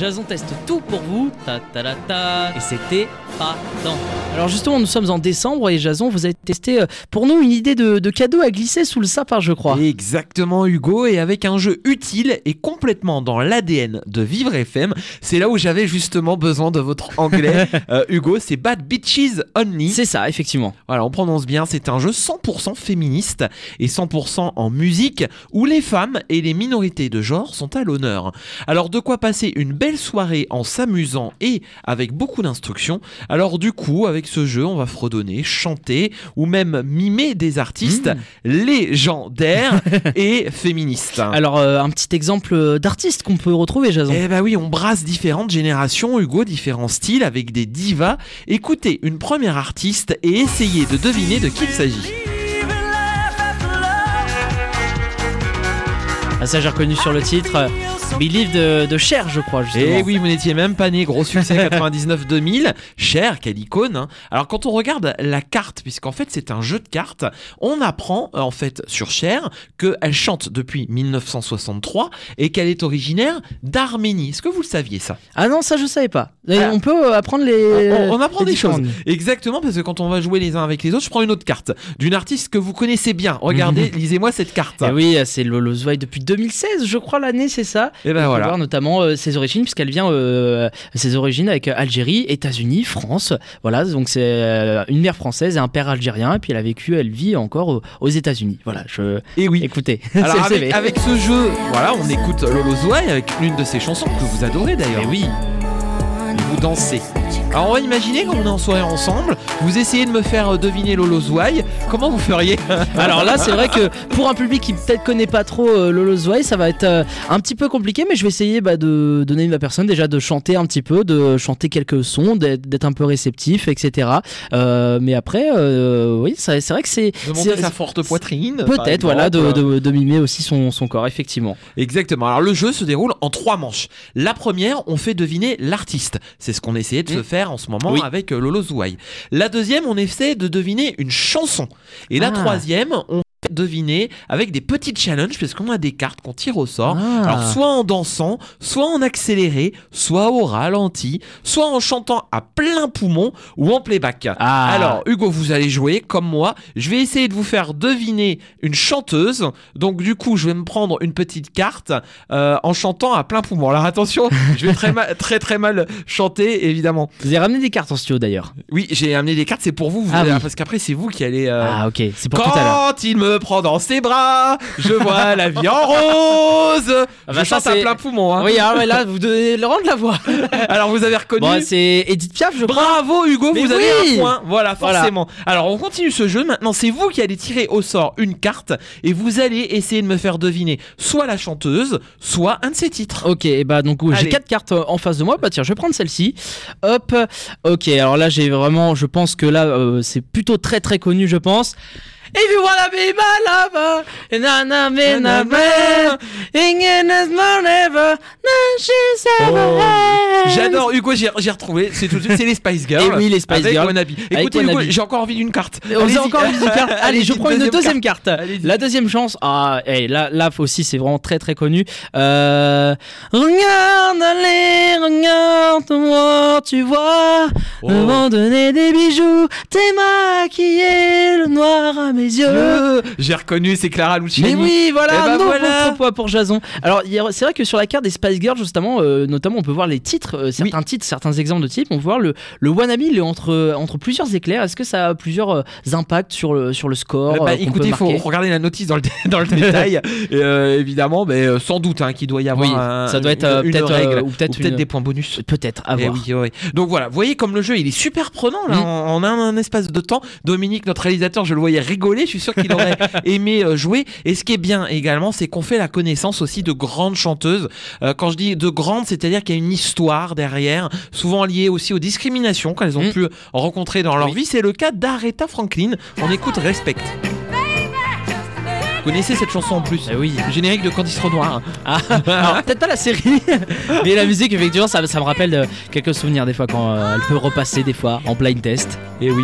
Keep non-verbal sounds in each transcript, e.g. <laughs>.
Jason teste tout pour vous. Ta ta ta ta. Et c'était pas tant. Alors justement, nous sommes en décembre et Jason, vous avez testé euh, pour nous une idée de, de cadeau à glisser sous le sapin, je crois. Exactement Hugo, et avec un jeu utile et complètement dans l'ADN de Vivre FM, c'est là où j'avais justement besoin de votre anglais. <laughs> Euh, Hugo, c'est Bad Bitches Only. C'est ça, effectivement. Voilà, on prononce bien, c'est un jeu 100% féministe et 100% en musique où les femmes et les minorités de genre sont à l'honneur. Alors de quoi passer une belle soirée en s'amusant et avec beaucoup d'instructions. Alors du coup, avec ce jeu, on va fredonner, chanter ou même mimer des artistes légendaires <laughs> et féministes. Alors euh, un petit exemple d'artiste qu'on peut retrouver, Jason. Eh bah oui, on brasse différentes générations, Hugo, différents styles avec des divas. Écoutez une première artiste et essayez de deviner de qui il s'agit. Ah, ça, j'ai reconnu sur le titre. Believe de, de Cher, je crois, justement. Et Eh oui, vous n'étiez même pas né, gros succès <laughs> 99-2000. Cher, quelle icône. hein. Alors quand on regarde la carte, puisqu'en fait c'est un jeu de cartes, on apprend euh, en fait sur Cher qu'elle chante depuis 1963 et qu'elle est originaire d'Arménie. Est-ce que vous le saviez ça? Ah non, ça, je savais pas. Et Ah. On peut euh, apprendre les. on, on apprend les des choses. Exactement, parce que quand on va jouer les uns avec les autres, je prends une autre carte d'une artiste que vous connaissez bien. Regardez, <laughs> lisez-moi cette carte. Eh oui, c'est Lolo Zouaï depuis 2016, je crois, l'année, c'est ça. Et ben On peut voilà. voir notamment euh, ses origines, puisqu'elle vient euh, ses origines avec euh, Algérie, États-Unis, France. Voilà, donc c'est une mère française et un père algérien. Et puis elle a vécu, elle vit encore aux, États-Unis. Voilà, je. Et oui. Écoutez, <laughs> Alors avec, ce jeu, voilà, on écoute Lolo Zouaï avec l'une de ses chansons que vous adorez d'ailleurs. Eh oui. Vous dansez. Alors on va imaginer qu'on est en soirée ensemble, vous essayez de me faire euh, deviner Lolo Zouaï, comment vous feriez <laughs> Alors là, c'est vrai que pour un public qui peut-être connaît pas trop euh, Lolo ça va être euh, un petit peu compliqué, mais je vais essayer bah, de donner à ma personne déjà de chanter un petit peu, de chanter quelques sons, d'être un peu réceptif, etc. Euh, mais après, oui, c'est vrai que c'est De monter sa forte poitrine Peut-être, voilà, de, exemple. de- de mimer aussi son, son corps, effectivement. Exactement. Alors le jeu se déroule en trois manches. La première, on fait deviner l'artiste. C'est ce qu'on essayait de se faire en ce moment Oui. avec euh, Lolo Zouaï. La deuxième, on essaie de deviner une chanson. Et la Ah. troisième, on deviner avec des petits challenges parce qu'on a des cartes qu'on tire au sort. Ah. Alors soit en dansant, soit en accéléré, soit au ralenti, soit en chantant à plein poumon ou en playback. Ah. Alors Hugo, vous allez jouer comme moi. Je vais essayer de vous faire deviner une chanteuse. Donc du coup, je vais me prendre une petite carte euh, en chantant à plein poumon. Alors attention, <laughs> je vais très mal, très très mal chanter évidemment. Vous avez ramené des cartes en studio d'ailleurs. Oui, j'ai amené des cartes, c'est pour vous, vous Ah allez- oui. parce qu'après c'est vous qui allez. euh, Ah, ok, c'est pour tout à l'heure. quand il me prend dans ses bras, je vois la vie en rose. Ah bah je ça, chante à c'est- plein poumon. hein. Oui, ah là, vous devez le rendre la voix. <laughs> Alors vous avez reconnu. Bon, c'est Edith Piaf, je. Bravo Hugo, Mais vous avez un point. Voilà, Voilà. forcément. Alors on continue ce jeu. Maintenant, c'est vous qui allez tirer au sort une carte et vous allez essayer de me faire deviner soit la chanteuse, soit un de ses titres. Ok, et bah donc j'ai quatre cartes en face de moi. Bah tiens, je vais prendre celle-ci. Hop. Ok, alors là j'ai vraiment, je pense que là euh, c'est plutôt très très connu, je pense. If you wanna be my lover, and I'm in the man. Ever, na she's ever had. Oh. J'adore Hugo, j'ai j'ai retrouvé. C'est tout de suite, c'est les Spice Girls. Eh oui, les Spice avec Girls. Wannabe. Avec Écoutez Hugo, j'ai encore envie d'une carte. On a encore une deuxième carte. <laughs> Allez, je prends une deuxième carte. La deuxième chance. Ah, hey, là, là aussi, c'est vraiment très très connu. Euh... Regarde, allez, regarde-moi, tu vois. Oh. Abandonner des bijoux, t'es maquillé, le noir à mes yeux. Euh, J'ai reconnu, c'est Clara Luciani. Mais oui, voilà, Eh ben non, voilà. pour- pour- pour Jason. Alors, c'est vrai que sur la carte des Spice Girls, justement, euh, notamment, on peut voir les titres euh, certains titres, certains exemples de types. On peut voir le, le Wannabe, il est entre, entre plusieurs éclairs. Est-ce que ça a plusieurs euh, impacts sur le, sur le score Bah, écoutez, il faut regarder la notice dans le, dans le <laughs> détail. Et, évidemment, mais sans doute hein, qu'il doit y avoir Oui, un- ça doit être peut-être règle ou peut-être une- des points bonus. Peut-être à Eh voir. oui, oui. Donc voilà, vous voyez comme le jeu il est super prenant là, Mm. en, en un, un espace de temps. Dominique, notre réalisateur, je le voyais rigoler, je suis sûr qu'il aurait <laughs> aimé jouer. Et ce qui est bien également, c'est qu'on fait la connaissance aussi de grandes chanteuses. Euh, quand je dis de grandes, c'est-à-dire qu'il y a une histoire derrière, souvent liée aussi aux discriminations qu'elles ont Mm. pu rencontrer dans leur Oui. vie. C'est le cas d'Aretha Franklin. On écoute Respect. Vous connaissez cette chanson en plus Eh oui. Générique de Candice Renoir. Ah, <laughs> alors, peut-être pas la série, <laughs> mais la musique, effectivement, ça, ça me rappelle de quelques souvenirs des fois quand euh, elle peut repasser des fois en blind test. Et oui.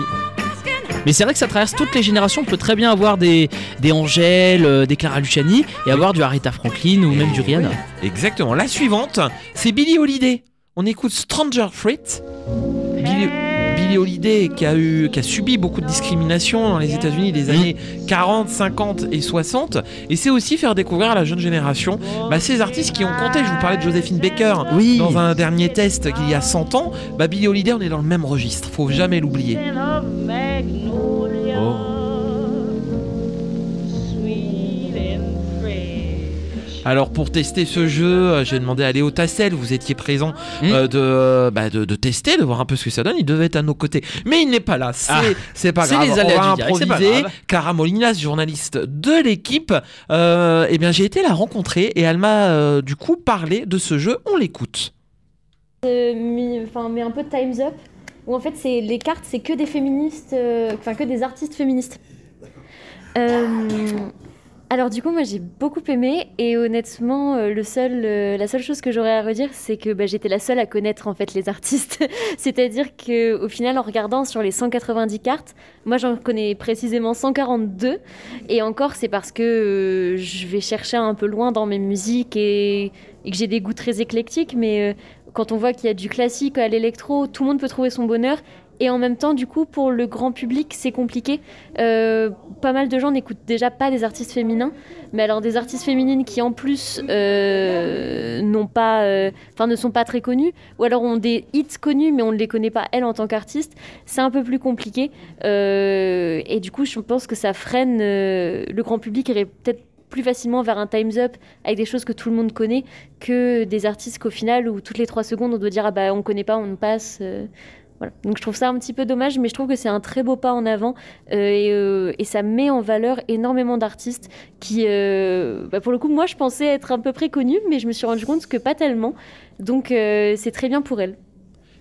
Mais c'est vrai que ça traverse toutes les générations. On peut très bien avoir des, des Angèle, euh, des Clara Luciani et avoir du Aretha Franklin ou même du Rihanna. Exactement. La suivante, c'est Billie Holiday. On écoute Stranger Fruit. Billie, Billie Holiday qui a, eu, qui a subi beaucoup de discrimination dans les États-Unis des années 40, 50 et 60. Et c'est aussi faire découvrir à la jeune génération bah, ces artistes qui ont compté. Je vous parlais de Josephine Baker. Oui. Dans un dernier test qu'il y a 100 ans, bah Billie Holiday, on est dans le même registre. Faut jamais l'oublier. Alors pour tester ce jeu, euh, j'ai demandé à Léo Tassel, vous étiez présent, Mm. euh, de, bah, de, de tester, de voir un peu ce que ça donne. Il devait être à nos côtés, mais il n'est pas là. C'est Ah. c'est pas C'est grave. les On va c'est pas improviser. grave. Clara Molinas, journaliste de l'équipe, euh, eh bien j'ai été la rencontrer et elle m'a euh, du coup parlé de ce jeu. On l'écoute. euh, mis- enfin, mais un peu de Time's Up, où en fait c'est les cartes c'est que des féministes, euh, enfin que des artistes féministes. Euh, alors du coup moi j'ai beaucoup aimé et honnêtement euh, le seul, euh, la seule chose que j'aurais à redire c'est que bah, j'étais la seule à connaître en fait les artistes. <laughs> C'est-à-dire que au final en regardant sur les 190 cartes, moi j'en connais précisément 142 et encore c'est parce que euh, je vais chercher un peu loin dans mes musiques et, et que j'ai des goûts très éclectiques mais quand on voit qu'il y a du classique à l'électro, tout le monde peut trouver son bonheur. Et en même temps, du coup, pour le grand public, c'est compliqué. Euh, pas mal de gens n'écoutent déjà pas des artistes féminins, mais alors des artistes féminines qui en plus euh, n'ont pas, euh, enfin ne sont pas très connues, ou alors ont des hits connus, mais on ne les connaît pas elles en tant qu'artistes. C'est un peu plus compliqué. Et du coup, je pense que ça freine le grand public irait peut-être plus facilement vers un Time's Up avec des choses que tout le monde connaît que des artistes qu'au final où toutes les trois secondes on doit dire ah bah on connaît pas on passe Donc je trouve ça un petit peu dommage, mais je trouve que c'est un très beau pas en avant euh, et, euh, et ça met en valeur énormément d'artistes qui, euh, bah, pour le coup, moi je pensais être à peu près connus, mais je me suis rendu compte que pas tellement. Donc c'est très bien pour elle.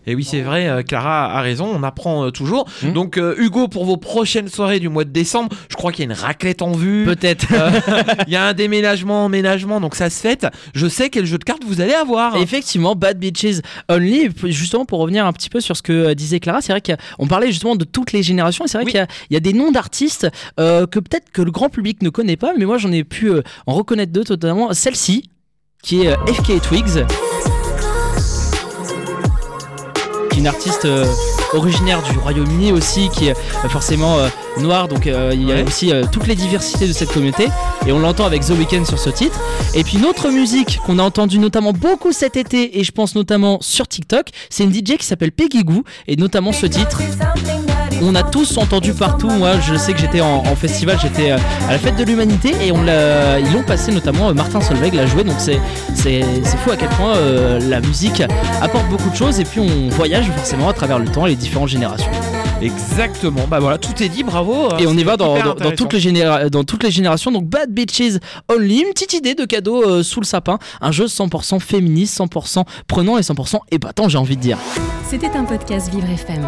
Et oui, c'est vrai, euh, Clara a raison, on apprend euh, toujours. Mm. Donc, euh, Hugo, pour vos prochaines soirées du mois de décembre, je crois qu'il y a une raclette en vue. Peut-être. <laughs> Il y a un déménagement, emménagement, donc ça se fête. Je sais quel jeu de cartes vous allez avoir. Effectivement, Bad Bitches Only. Justement, pour revenir un petit peu sur ce que disait Clara, c'est vrai qu'on parlait justement de toutes les générations. C'est vrai Oui. qu'il y a- il y, a des noms d'artistes euh, que peut-être que le grand public ne connaît pas, mais moi j'en ai pu euh, en reconnaître deux, notamment celle-ci, qui est FK Twigs. Qui est une artiste euh, originaire du Royaume-Uni aussi, qui est euh, forcément euh, noire, donc euh, il y a Ouais. aussi euh, toutes les diversités de cette communauté, et on l'entend avec The Weeknd sur ce titre. Et puis une autre musique qu'on a entendue notamment beaucoup cet été, et je pense notamment sur TikTok, c'est une DJ qui s'appelle Peggy Goo, et notamment ce titre. On a tous entendu partout. Moi, je sais que j'étais en, en festival, j'étais euh, à la fête de l'humanité et on l'a, ils l'ont passé notamment. euh, Martin Solveig l'a joué, donc c'est c'est c'est fou à quel point euh, la musique apporte beaucoup de choses et puis on voyage forcément à travers le temps et les différentes générations. Exactement. Bah voilà, tout est dit, bravo. Et on y va dans, toutes les généra- dans toutes les générations. Donc Bad Bitches Only, une petite idée de cadeau euh, sous le sapin. Un jeu 100% féministe, 100% prenant et 100% épatant, j'ai envie de dire. C'était un podcast Vivre FM.